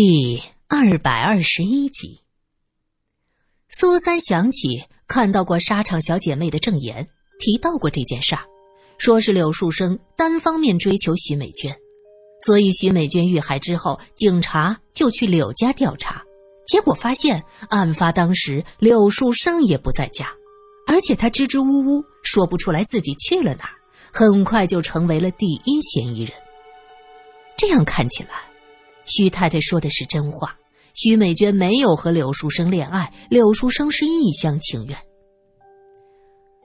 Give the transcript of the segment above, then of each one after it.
第二百二十一集，苏三想起看到过沙场小姐妹的证言，提到过这件事儿，说是柳树生单方面追求徐美娟，所以徐美娟遇害之后，警察就去柳家调查，结果发现案发当时柳树生也不在家，而且他支支吾吾说不出来自己去了哪儿，很快就成为了第一嫌疑人。这样看起来。徐太太说的是真话，徐美娟没有和柳书生恋爱，柳书生是一厢情愿。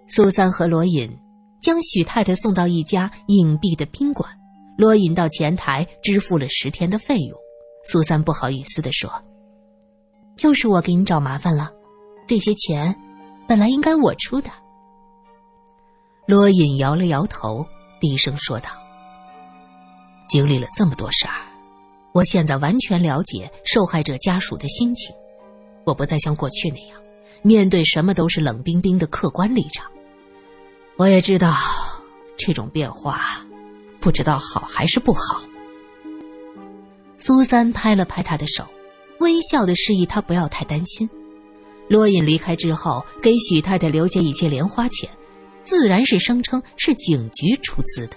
苏三和罗隐将许太太送到一家隐蔽的宾馆，罗隐到前台支付了十天的费用。苏三不好意思地说：“又是我给你找麻烦了，这些钱本来应该我出的。”罗隐摇了摇头，低声说道：“经历了这么多事儿。”我现在完全了解受害者家属的心情，我不再像过去那样，面对什么都是冷冰冰的客观立场。我也知道，这种变化，不知道好还是不好。苏三拍了拍他的手，微笑的示意他不要太担心。罗隐离开之后，给许太太留下一些零花钱，自然是声称是警局出资的。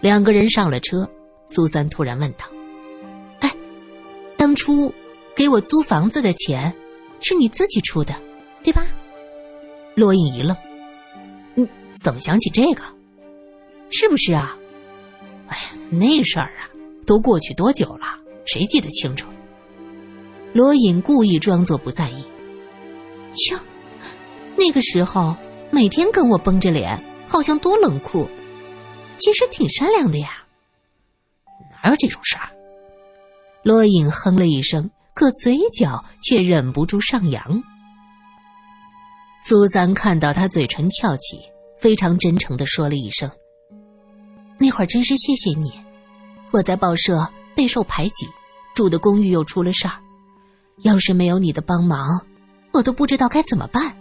两个人上了车。苏三突然问道：“哎，当初给我租房子的钱，是你自己出的，对吧？”罗隐一愣：“嗯，怎么想起这个？是不是啊？哎呀，那事儿啊，都过去多久了？谁记得清楚？”罗隐故意装作不在意：“哟，那个时候每天跟我绷着脸，好像多冷酷，其实挺善良的呀。”哪有这种事儿？罗隐哼了一声，可嘴角却忍不住上扬。苏三看到他嘴唇翘起，非常真诚的说了一声：“那会儿真是谢谢你，我在报社备受排挤，住的公寓又出了事儿，要是没有你的帮忙，我都不知道该怎么办。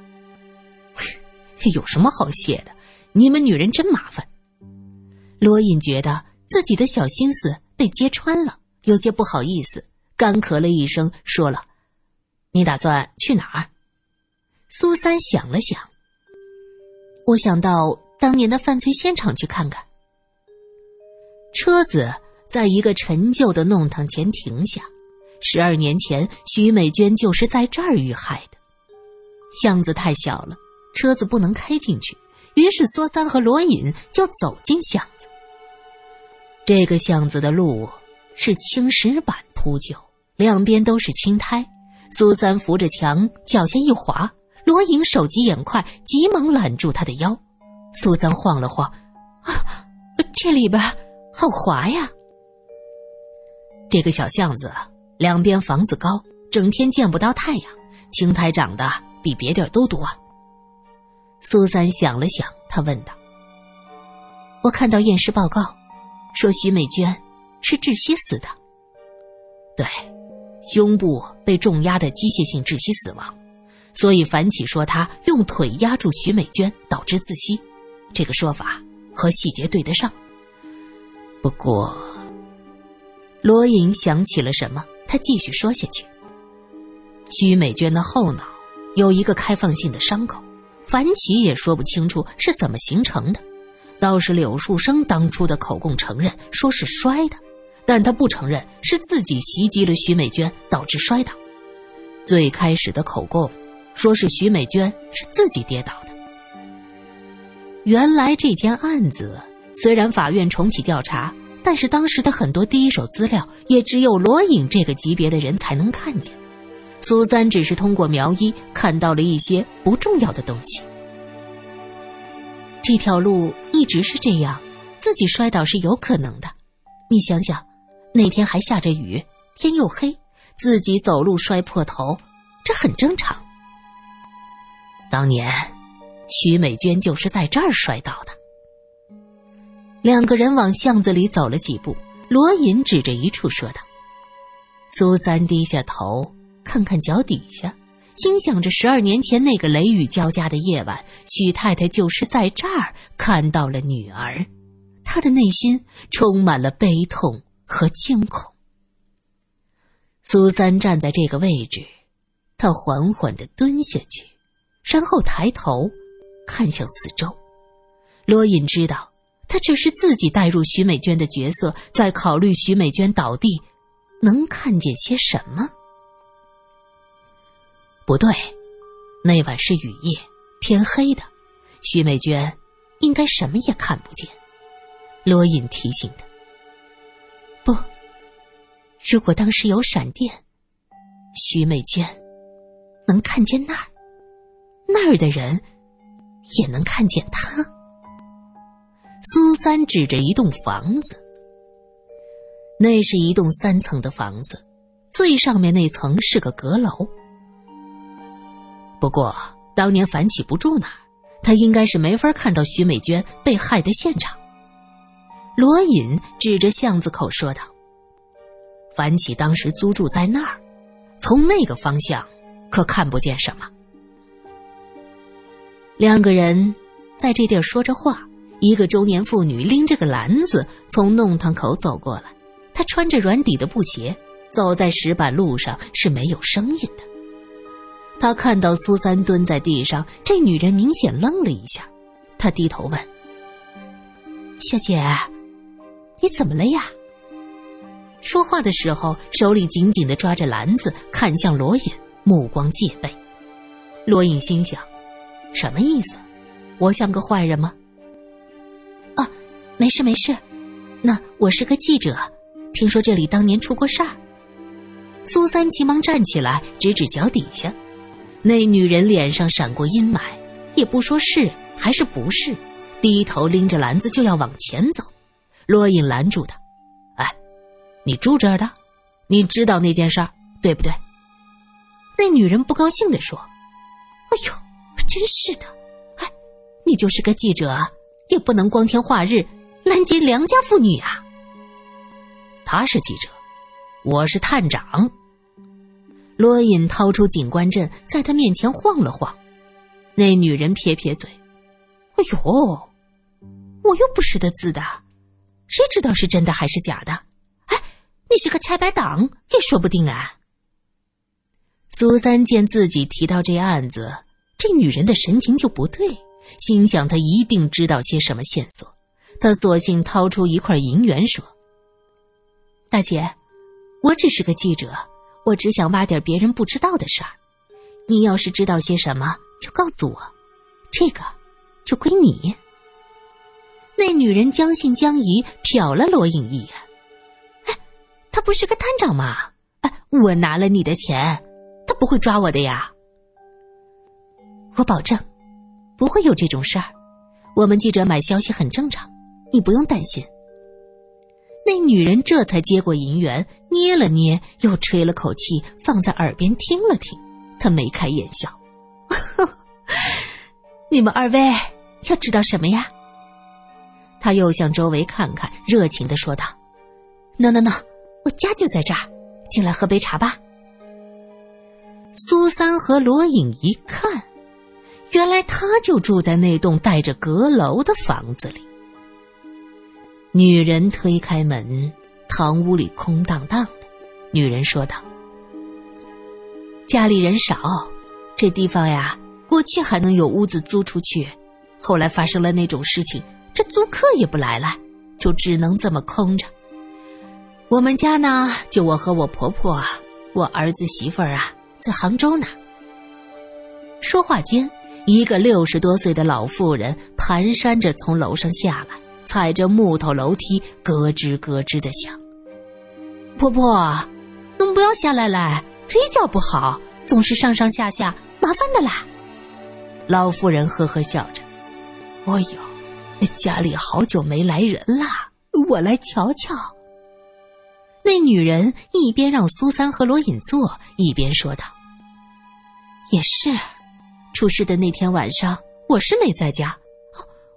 有什么好谢的？你们女人真麻烦。”罗隐觉得自己的小心思。被揭穿了，有些不好意思，干咳了一声，说了：“你打算去哪儿？”苏三想了想，我想到当年的犯罪现场去看看。车子在一个陈旧的弄堂前停下，十二年前徐美娟就是在这儿遇害的。巷子太小了，车子不能开进去，于是苏三和罗隐就走进巷子。这个巷子的路是青石板铺就，两边都是青苔。苏三扶着墙，脚下一滑，罗颖手疾眼快，急忙揽住他的腰。苏三晃了晃，啊，这里边好滑呀！这个小巷子两边房子高，整天见不到太阳，青苔长得比别地儿都多。苏三想了想，他问道：“我看到验尸报告。”说徐美娟是窒息死的，对，胸部被重压的机械性窒息死亡，所以樊启说他用腿压住徐美娟导致窒息，这个说法和细节对得上。不过，罗隐想起了什么，他继续说下去：徐美娟的后脑有一个开放性的伤口，樊启也说不清楚是怎么形成的。倒是柳树生当初的口供承认说是摔的，但他不承认是自己袭击了徐美娟导致摔倒。最开始的口供说是徐美娟是自己跌倒的。原来这件案子虽然法院重启调查，但是当时的很多第一手资料也只有罗隐这个级别的人才能看见。苏三只是通过苗医看到了一些不重要的东西。这条路一直是这样，自己摔倒是有可能的。你想想，那天还下着雨，天又黑，自己走路摔破头，这很正常。当年，徐美娟就是在这儿摔倒的。两个人往巷子里走了几步，罗隐指着一处说道：“苏三低下头，看看脚底下。”心想着十二年前那个雷雨交加的夜晚，许太太就是在这儿看到了女儿，她的内心充满了悲痛和惊恐。苏三站在这个位置，他缓缓的蹲下去，然后抬头看向四周。罗隐知道，他只是自己带入徐美娟的角色，在考虑徐美娟倒地能看见些什么。不对，那晚是雨夜，天黑的，徐美娟应该什么也看不见。罗隐提醒他：“不，如果当时有闪电，徐美娟能看见那儿，那儿的人也能看见他。”苏三指着一栋房子，那是一栋三层的房子，最上面那层是个阁楼。不过当年樊启不住那儿，他应该是没法看到徐美娟被害的现场。罗隐指着巷子口说道：“樊启当时租住在那儿，从那个方向可看不见什么。”两个人在这地儿说着话，一个中年妇女拎着个篮子从弄堂口走过来，她穿着软底的布鞋，走在石板路上是没有声音的。他看到苏三蹲在地上，这女人明显愣了一下。他低头问：“小姐，你怎么了呀？”说话的时候，手里紧紧的抓着篮子，看向罗隐，目光戒备。罗隐心想：“什么意思？我像个坏人吗？”“啊，没事没事。那我是个记者，听说这里当年出过事儿。”苏三急忙站起来，指指脚底下。那女人脸上闪过阴霾，也不说是还是不是，低头拎着篮子就要往前走。罗隐拦住她：“哎，你住这儿的，你知道那件事儿对不对？”那女人不高兴地说：“哎呦，真是的！哎，你就是个记者，也不能光天化日拦截良家妇女啊。”他是记者，我是探长。罗隐掏出警官证，在他面前晃了晃。那女人撇撇嘴：“哎呦，我又不识得字的，谁知道是真的还是假的？哎，你是个拆白党也说不定啊。”苏三见自己提到这案子，这女人的神情就不对，心想她一定知道些什么线索。他索性掏出一块银元说：“大姐，我只是个记者。”我只想挖点别人不知道的事儿，你要是知道些什么，就告诉我，这个就归你。那女人将信将疑，瞟了罗颖一眼。哎，他不是个探长吗？哎，我拿了你的钱，他不会抓我的呀。我保证，不会有这种事儿。我们记者买消息很正常，你不用担心。那女人这才接过银元，捏了捏，又吹了口气，放在耳边听了听。她眉开眼笑：“ 你们二位要知道什么呀？”他又向周围看看，热情的说道：“No No No，我家就在这儿，进来喝杯茶吧。”苏三和罗隐一看，原来他就住在那栋带着阁楼的房子里。女人推开门，堂屋里空荡荡的。女人说道：“家里人少，这地方呀，过去还能有屋子租出去，后来发生了那种事情，这租客也不来了，就只能这么空着。我们家呢，就我和我婆婆，我儿子媳妇儿啊，在杭州呢。”说话间，一个六十多岁的老妇人蹒跚着从楼上下来。踩着木头楼梯，咯吱咯吱的响。婆婆，能不要下来来？腿脚不好，总是上上下下，麻烦的啦。老妇人呵呵笑着：“哎呦，家里好久没来人了，我来瞧瞧。”那女人一边让苏三和罗隐坐，一边说道：“也是，出事的那天晚上，我是没在家，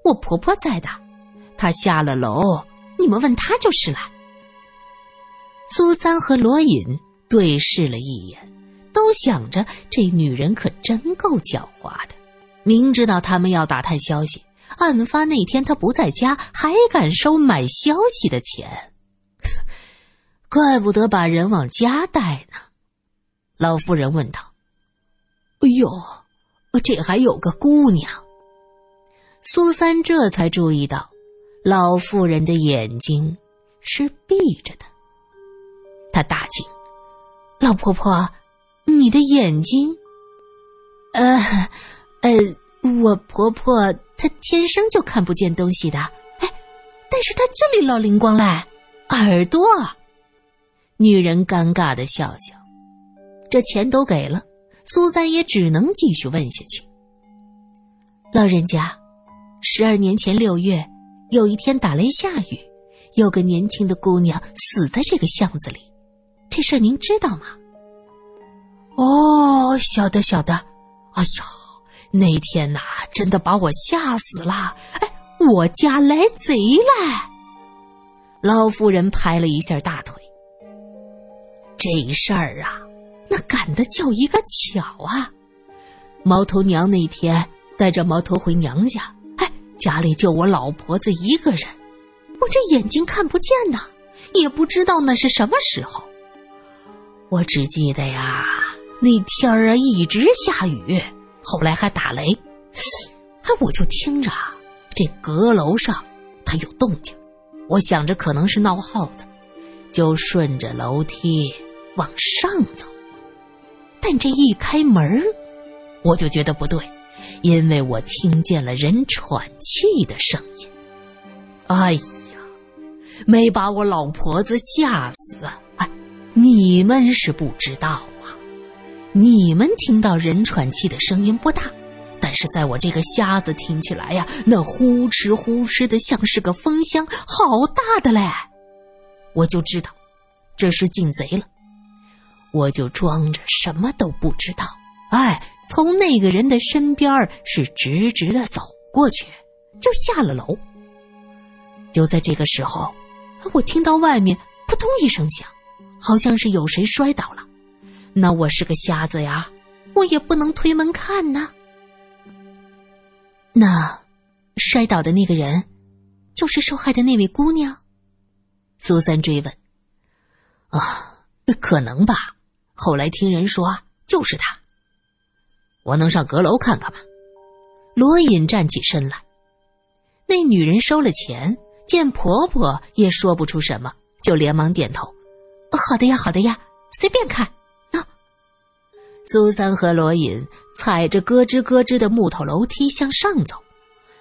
我婆婆在的。”他下了楼，你们问他就是了。苏三和罗隐对视了一眼，都想着这女人可真够狡猾的，明知道他们要打探消息，案发那天他不在家，还敢收买消息的钱，怪不得把人往家带呢。老妇人问道：“哎呦，这还有个姑娘。”苏三这才注意到，老妇人的眼睛是闭着的。他大惊：“老婆婆，你的眼睛……呃，呃，我婆婆她天生就看不见东西的。哎，但是她这里老灵光嘞，耳朵。”女人尴尬的笑笑。这钱都给了，苏三也只能继续问下去。老人家。十二年前六月，有一天打雷下雨，有个年轻的姑娘死在这个巷子里，这事您知道吗？哦，晓得晓得。哎呀，那天呐，真的把我吓死了。哎，我家来贼了！老妇人拍了一下大腿。这事儿啊，那赶得叫一个巧啊！毛头娘那天带着毛头回娘家。家里就我老婆子一个人，我这眼睛看不见呐，也不知道那是什么时候。我只记得呀，那天儿啊一直下雨，后来还打雷，哎，我就听着这阁楼上它有动静，我想着可能是闹耗子，就顺着楼梯往上走。但这一开门我就觉得不对。因为我听见了人喘气的声音，哎呀，没把我老婆子吓死！哎，你们是不知道啊，你们听到人喘气的声音不大，但是在我这个瞎子听起来呀，那呼哧呼哧的，像是个风箱，好大的嘞！我就知道这是进贼了，我就装着什么都不知道。哎，从那个人的身边是直直的走过去，就下了楼。就在这个时候，我听到外面扑通一声响，好像是有谁摔倒了。那我是个瞎子呀，我也不能推门看呐。那摔倒的那个人，就是受害的那位姑娘？苏三追问。啊，可能吧。后来听人说，就是他。我能上阁楼看看吗？罗隐站起身来。那女人收了钱，见婆婆也说不出什么，就连忙点头：“好的呀，好的呀，随便看。”啊！苏三和罗隐踩着咯吱咯吱的木头楼梯向上走，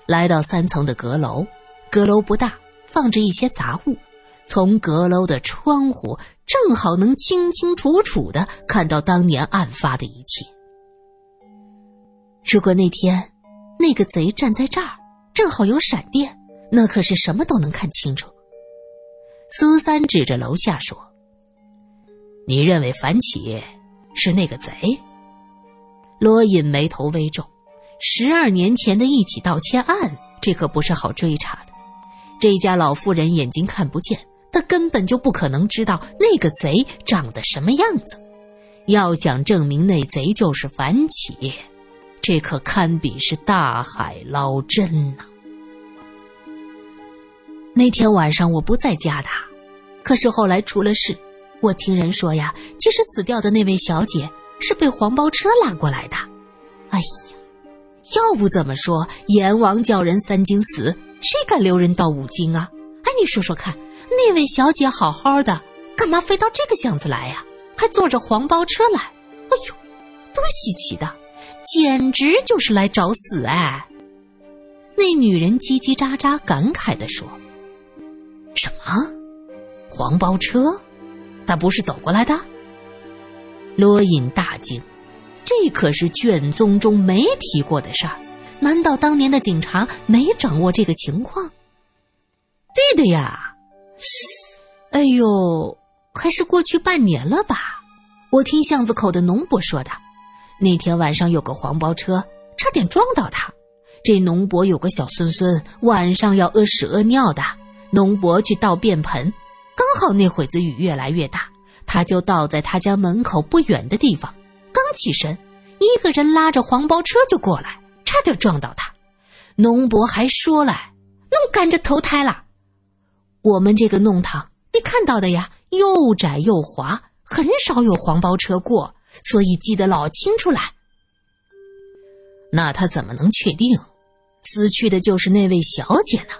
来到三层的阁楼。阁楼不大，放着一些杂物。从阁楼的窗户，正好能清清楚楚的看到当年案发的一切。如果那天那个贼站在这儿，正好有闪电，那可是什么都能看清楚。苏三指着楼下说：“你认为樊起是那个贼？”罗隐眉头微皱。十二年前的一起盗窃案，这可不是好追查的。这家老妇人眼睛看不见，她根本就不可能知道那个贼长得什么样子。要想证明那贼就是樊起。这可堪比是大海捞针呐！那天晚上我不在家的，可是后来出了事。我听人说呀，其实死掉的那位小姐是被黄包车拉过来的。哎呀，要不怎么说阎王叫人三更死，谁敢留人到五更啊？哎，你说说看，那位小姐好好的，干嘛非到这个巷子来呀？还坐着黄包车来？哎呦，多稀奇的！简直就是来找死哎！那女人叽叽喳喳感慨的说：“什么？黄包车？他不是走过来的？”罗隐大惊，这可是卷宗中没提过的事儿，难道当年的警察没掌握这个情况？对的呀！哎呦，还是过去半年了吧？我听巷子口的农伯说的。那天晚上有个黄包车，差点撞到他。这农伯有个小孙孙，晚上要屙屎屙尿的。农伯去倒便盆，刚好那会子雨越来越大，他就倒在他家门口不远的地方。刚起身，一个人拉着黄包车就过来，差点撞到他。农伯还说来：“弄赶着投胎了。”我们这个弄堂，你看到的呀，又窄又滑，很少有黄包车过，所以记得老清楚了。那他怎么能确定死去的就是那位小姐呢？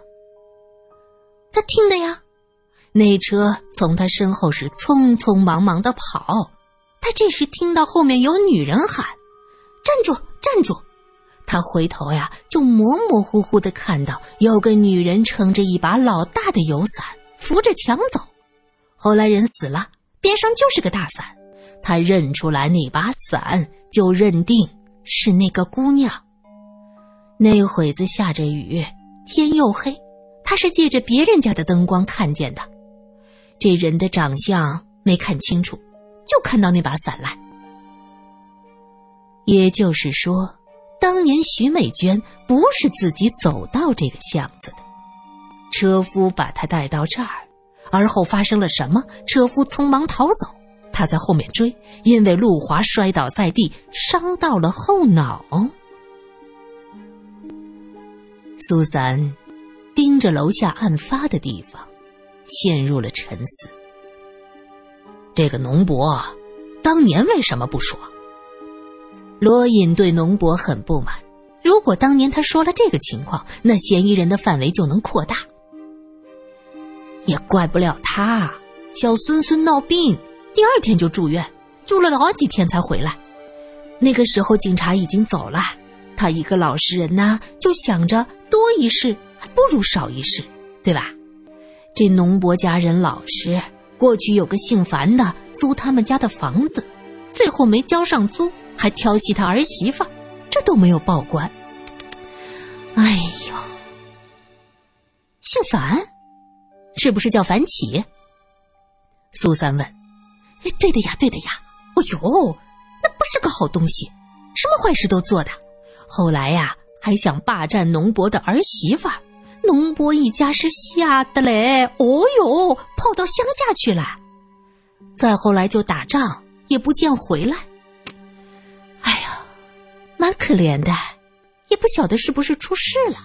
他听的呀，那车从他身后是匆匆忙忙的跑，他这时听到后面有女人喊：“站住，站住！”他回头呀，就模模糊糊的看到有个女人撑着一把老大的油伞，扶着墙走。后来人死了，边上就是个大伞，他认出来那把伞，就认定是那个姑娘。那会子下着雨，天又黑，他是借着别人家的灯光看见的。这人的长相没看清楚，就看到那把伞来。也就是说。当年徐美娟不是自己走到这个巷子的，车夫把她带到这儿，而后发生了什么？车夫匆忙逃走，他在后面追，因为路滑摔倒在地，伤到了后脑。苏三盯着楼下案发的地方，陷入了沉思。这个农伯当年为什么不说？罗隐对农伯很不满。如果当年他说了这个情况，那嫌疑人的范围就能扩大。也怪不了他，小孙孙闹病，第二天就住院，住了好几天才回来。那个时候警察已经走了，他一个老实人呐，就想着多一事还不如少一事，对吧？这农伯家人老实，过去有个姓樊的租他们家的房子，最后没交上租。还调戏他儿媳妇，这都没有报官。哎呦，姓樊，是不是叫樊起？苏三问。哎，对的呀，对的呀。哎呦，那不是个好东西，什么坏事都做的。后来呀，还想霸占农伯的儿媳妇，农伯一家是吓得嘞。哦呦，跑到乡下去了。再后来就打仗，也不见回来。哎呀蛮可怜的，也不晓得是不是出事了。